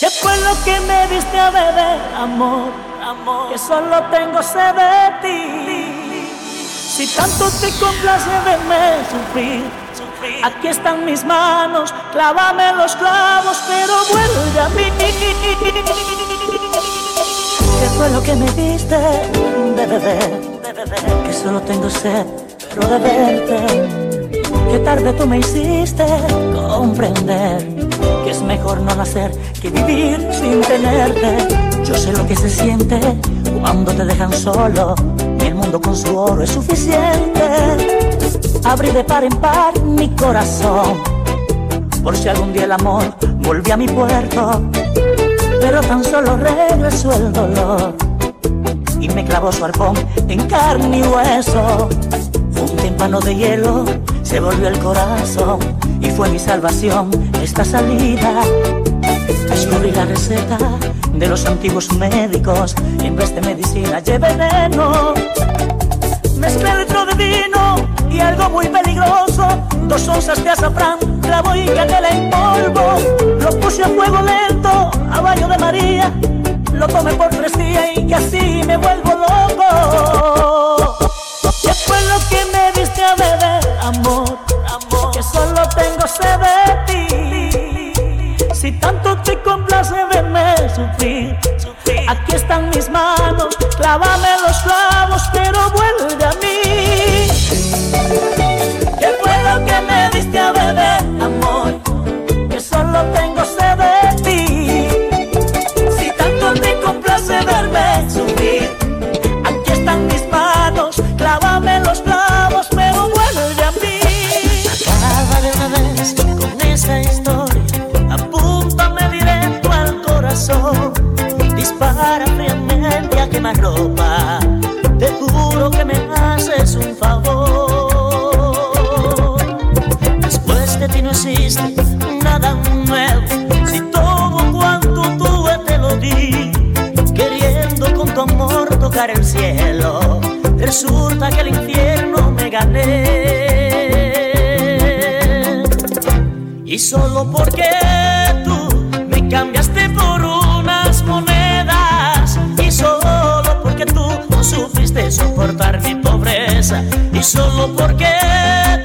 ¿Qué fue lo que me diste a beber, amor? Amor, que solo tengo sed de ti. Si tanto te complace verme sufrir, sufrir, aquí están mis manos, clávame los clavos, pero vuelve a mí. ¿Qué fue lo que me diste de beber? Que solo tengo sed, pero de verte. Qué tarde tú me hiciste comprender que es mejor no nacer que vivir sin tenerte. Yo sé lo que se siente cuando te dejan solo el mundo con su oro es suficiente. Abrí de par en par mi corazón por si algún día el amor volvió a mi puerto, pero tan solo regresó el dolor y me clavó su arpón en carne y hueso. Un tímpano de hielo se volvió el corazón fue mi salvación esta salida. Descubrí la receta de los antiguos médicos en vez de medicina llevé veneno. Mezclé litro de vino y algo muy peligroso, dos onzas de azafrán, clavo y canela en polvo. Lo puse a fuego lento, a baño de María, lo tomé por tres días y que así me vuelvo solo porque tú me cambiaste por unas monedas, y solo porque tú no supiste soportar mi pobreza, y solo porque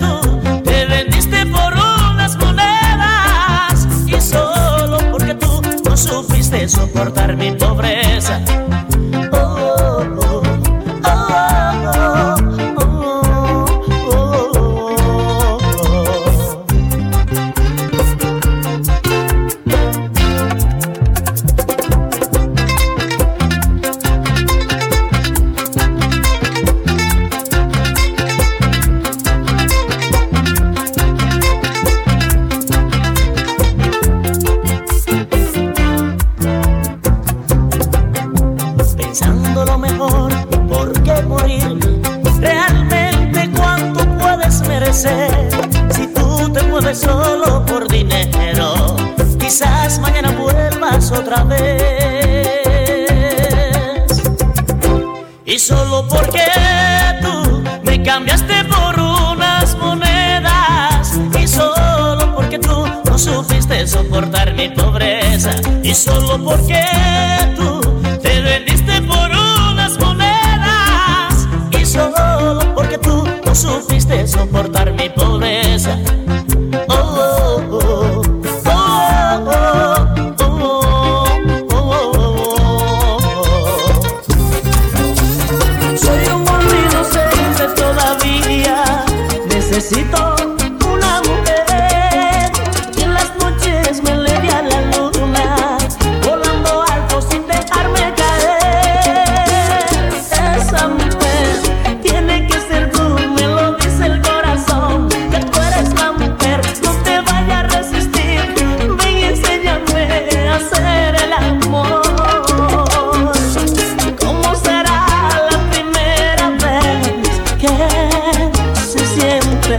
tú te vendiste por unas monedas, y solo porque tú no supiste soportar mi pobreza. Vez. Y solo porque tú me cambiaste por unas monedas. Y solo porque tú no supiste soportar mi pobreza. Y solo porque tú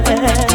querer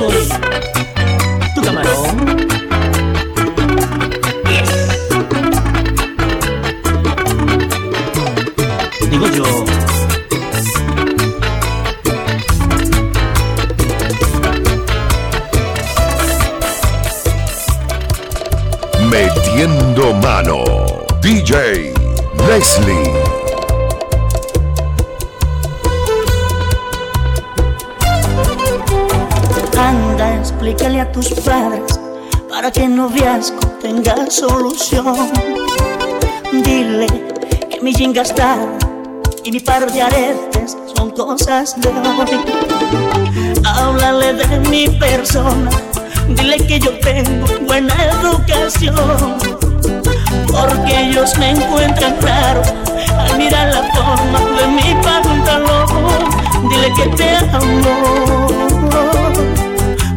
Vessels. A tus padres para que el noviazgo tenga solución. Dile que mi está y mi par de aretes son cosas de hoy. Háblale de mi persona, dile que yo tengo buena educación. Porque ellos me encuentran raro al mirar la forma de mi pantalón. Dile que te amo,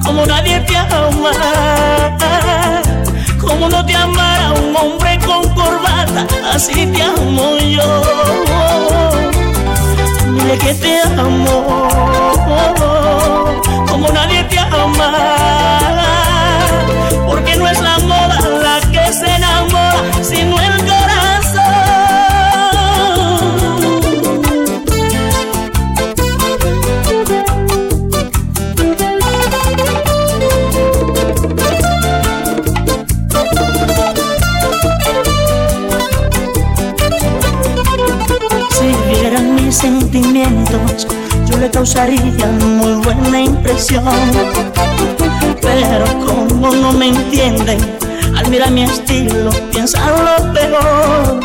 como nadie te ama. Como no te amara un hombre con corbata, así te amo yo. Dile que te amo, como nadie te ama. Yo le causaría muy buena impresión. Pero como no me entienden, al mirar mi estilo piensan lo peor.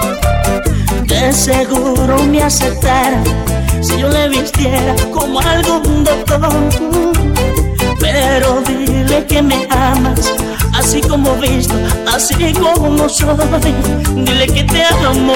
De seguro me aceptara si yo le vistiera como algún doctor. Pero dile que me amas, así como visto, así como soy. Dile que te amo,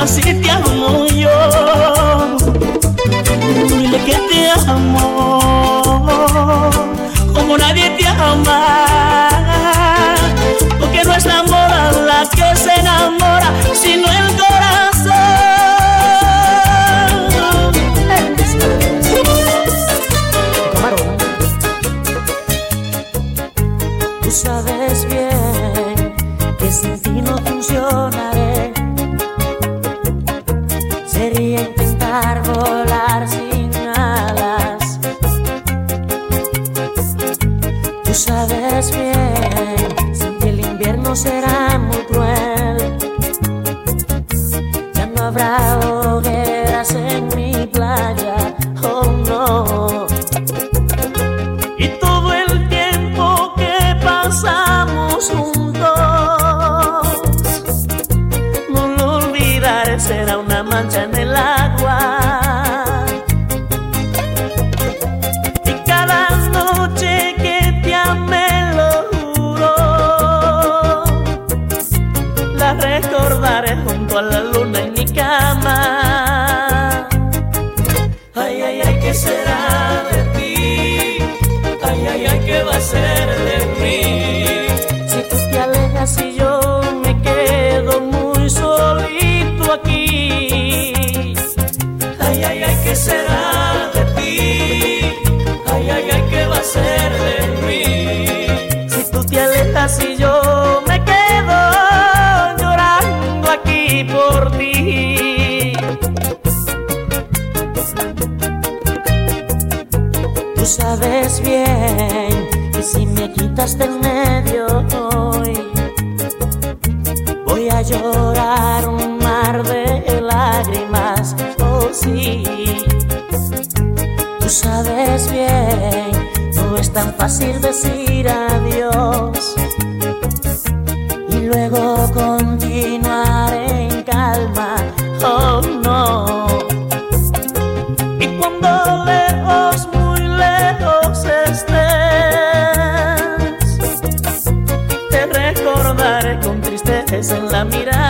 así te amo yo. Dile que te amo, como nadie te ama. Porque no es la moda la que se enamora, sino el corazón. Tú sabes bien que sin ti no funcionaré. Sabes bien que si me quitas del medio hoy, voy a llorar un mar de lágrimas, oh sí. Tú sabes bien, no es tan fácil decir adiós y luego en la mirada.